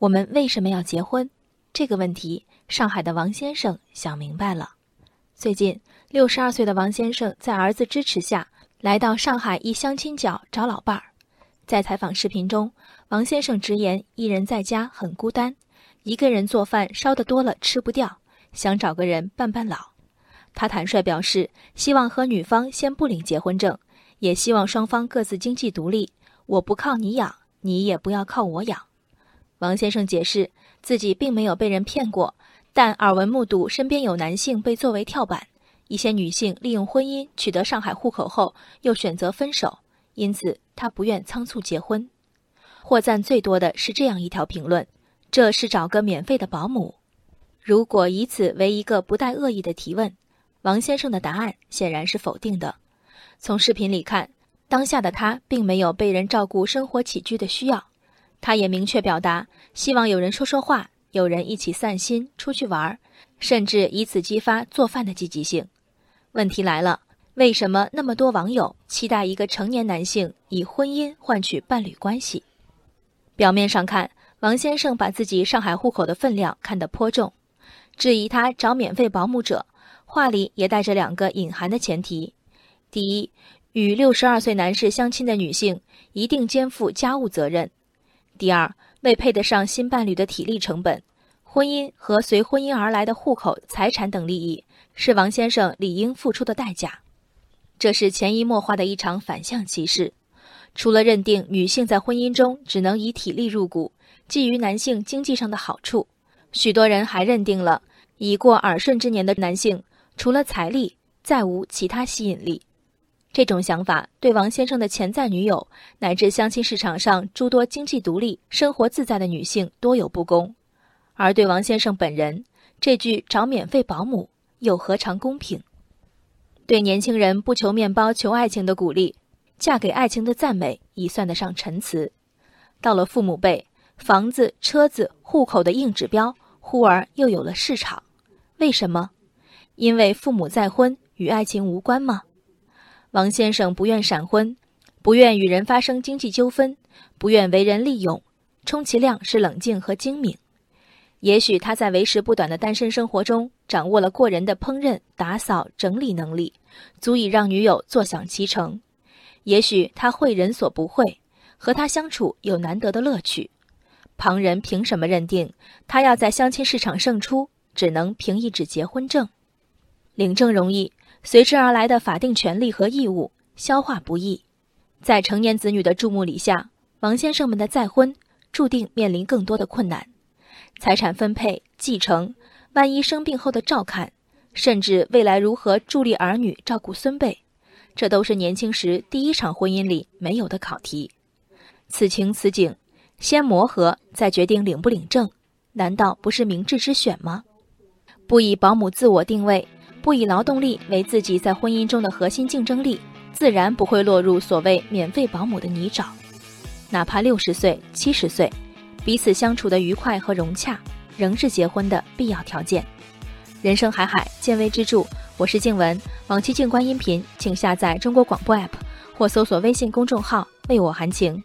我们为什么要结婚？这个问题，上海的王先生想明白了。最近，六十二岁的王先生在儿子支持下，来到上海一相亲角找老伴儿。在采访视频中，王先生直言一人在家很孤单，一个人做饭烧得多了吃不掉，想找个人伴伴老。他坦率表示，希望和女方先不领结婚证，也希望双方各自经济独立。我不靠你养，你也不要靠我养。王先生解释，自己并没有被人骗过。但耳闻目睹身边有男性被作为跳板，一些女性利用婚姻取得上海户口后又选择分手，因此他不愿仓促结婚。获赞最多的是这样一条评论：“这是找个免费的保姆。”如果以此为一个不带恶意的提问，王先生的答案显然是否定的。从视频里看，当下的他并没有被人照顾生活起居的需要，他也明确表达希望有人说说话。有人一起散心、出去玩，甚至以此激发做饭的积极性。问题来了，为什么那么多网友期待一个成年男性以婚姻换取伴侣关系？表面上看，王先生把自己上海户口的分量看得颇重，质疑他找免费保姆者，话里也带着两个隐含的前提：第一，与六十二岁男士相亲的女性一定肩负家务责任；第二。为配得上新伴侣的体力成本，婚姻和随婚姻而来的户口、财产等利益，是王先生理应付出的代价。这是潜移默化的一场反向歧视。除了认定女性在婚姻中只能以体力入股，基于男性经济上的好处，许多人还认定了已过耳顺之年的男性，除了财力，再无其他吸引力。这种想法对王先生的潜在女友，乃至相亲市场上诸多经济独立、生活自在的女性多有不公；而对王先生本人，这句“找免费保姆”又何尝公平？对年轻人不求面包、求爱情的鼓励，嫁给爱情的赞美，已算得上陈词。到了父母辈，房子、车子、户口的硬指标，忽而又有了市场。为什么？因为父母再婚与爱情无关吗？王先生不愿闪婚，不愿与人发生经济纠纷，不愿为人利用，充其量是冷静和精明。也许他在为时不短的单身生活中，掌握了过人的烹饪、打扫、整理能力，足以让女友坐享其成。也许他会人所不会，和他相处有难得的乐趣。旁人凭什么认定他要在相亲市场胜出？只能凭一纸结婚证，领证容易。随之而来的法定权利和义务消化不易，在成年子女的注目礼下，王先生们的再婚注定面临更多的困难。财产分配、继承，万一生病后的照看，甚至未来如何助力儿女、照顾孙辈，这都是年轻时第一场婚姻里没有的考题。此情此景，先磨合再决定领不领证，难道不是明智之选吗？不以保姆自我定位。不以劳动力为自己在婚姻中的核心竞争力，自然不会落入所谓免费保姆的泥沼。哪怕六十岁、七十岁，彼此相处的愉快和融洽，仍是结婚的必要条件。人生海海，见微知著。我是静文，往期静观音频，请下载中国广播 app 或搜索微信公众号“为我含情”。